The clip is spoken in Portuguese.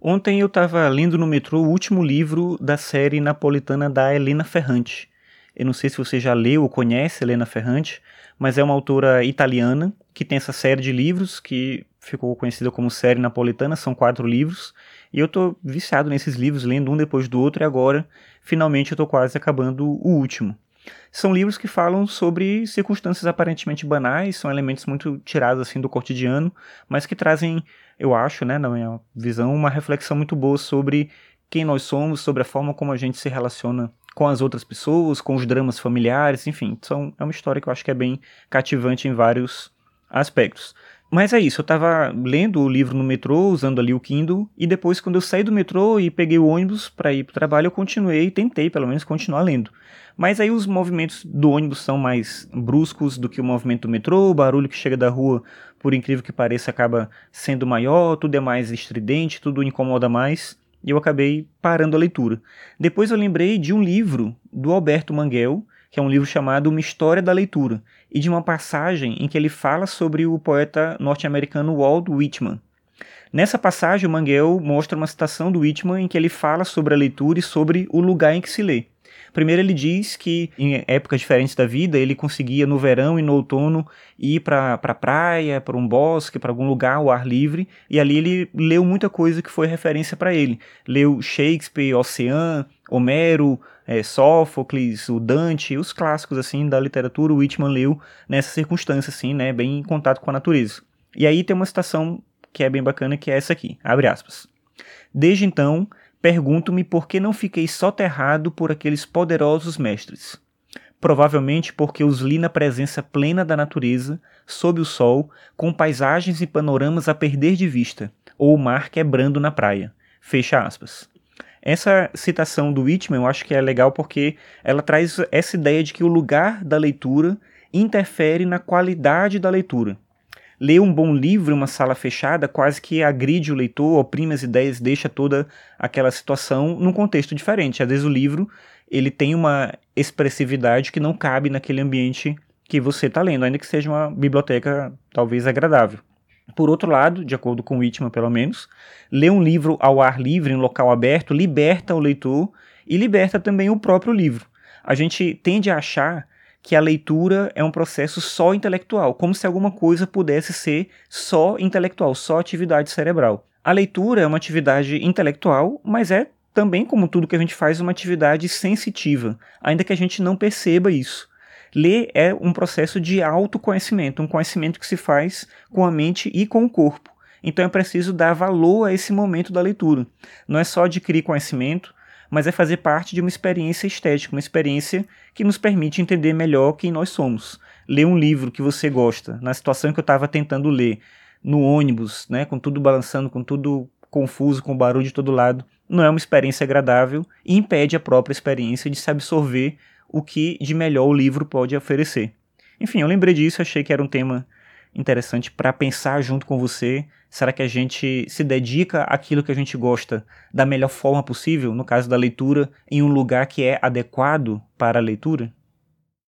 Ontem eu estava lendo no metrô o último livro da série napolitana da Helena Ferrante. Eu não sei se você já leu ou conhece Helena Ferrante, mas é uma autora italiana que tem essa série de livros que ficou conhecida como série napolitana, são quatro livros, e eu tô viciado nesses livros, lendo um depois do outro, e agora, finalmente, eu tô quase acabando o último. São livros que falam sobre circunstâncias aparentemente banais, são elementos muito tirados assim do cotidiano, mas que trazem, eu acho, né, na minha visão, uma reflexão muito boa sobre quem nós somos, sobre a forma como a gente se relaciona com as outras pessoas, com os dramas familiares, enfim, são, é uma história que eu acho que é bem cativante em vários aspectos. Mas é isso, eu tava lendo o livro no metrô, usando ali o Kindle, e depois, quando eu saí do metrô e peguei o ônibus para ir pro trabalho, eu continuei, tentei pelo menos continuar lendo. Mas aí os movimentos do ônibus são mais bruscos do que o movimento do metrô, o barulho que chega da rua, por incrível que pareça, acaba sendo maior, tudo é mais estridente, tudo incomoda mais, e eu acabei parando a leitura. Depois eu lembrei de um livro do Alberto Manguel, que é um livro chamado Uma História da Leitura, e de uma passagem em que ele fala sobre o poeta norte-americano Walt Whitman. Nessa passagem, o Manguel mostra uma citação do Whitman em que ele fala sobre a leitura e sobre o lugar em que se lê. Primeiro, ele diz que em épocas diferentes da vida ele conseguia no verão e no outono ir para a pra praia, para um bosque, para algum lugar ao ar livre, e ali ele leu muita coisa que foi referência para ele. Leu Shakespeare, Ocean, Homero, é, Sófocles, o Dante, os clássicos assim da literatura, o Whitman leu nessa circunstância assim, né, bem em contato com a natureza. E aí tem uma citação que é bem bacana que é essa aqui, abre aspas. Desde então, pergunto-me por que não fiquei soterrado por aqueles poderosos mestres. Provavelmente porque os li na presença plena da natureza, sob o sol, com paisagens e panoramas a perder de vista, ou o mar quebrando na praia. Fecha aspas. Essa citação do Whitman eu acho que é legal porque ela traz essa ideia de que o lugar da leitura interfere na qualidade da leitura. Ler um bom livro em uma sala fechada quase que agride o leitor, oprime as ideias, deixa toda aquela situação num contexto diferente. Às vezes o livro ele tem uma expressividade que não cabe naquele ambiente que você está lendo, ainda que seja uma biblioteca talvez agradável. Por outro lado, de acordo com Whitman pelo menos, ler um livro ao ar livre, em local aberto, liberta o leitor e liberta também o próprio livro. A gente tende a achar que a leitura é um processo só intelectual, como se alguma coisa pudesse ser só intelectual, só atividade cerebral. A leitura é uma atividade intelectual, mas é também, como tudo que a gente faz, uma atividade sensitiva, ainda que a gente não perceba isso. Ler é um processo de autoconhecimento, um conhecimento que se faz com a mente e com o corpo. Então é preciso dar valor a esse momento da leitura. Não é só adquirir conhecimento, mas é fazer parte de uma experiência estética, uma experiência que nos permite entender melhor quem nós somos. Ler um livro que você gosta, na situação que eu estava tentando ler, no ônibus, né, com tudo balançando, com tudo confuso, com barulho de todo lado, não é uma experiência agradável e impede a própria experiência de se absorver o que de melhor o livro pode oferecer. Enfim, eu lembrei disso, achei que era um tema interessante para pensar junto com você. Será que a gente se dedica àquilo que a gente gosta da melhor forma possível, no caso da leitura, em um lugar que é adequado para a leitura?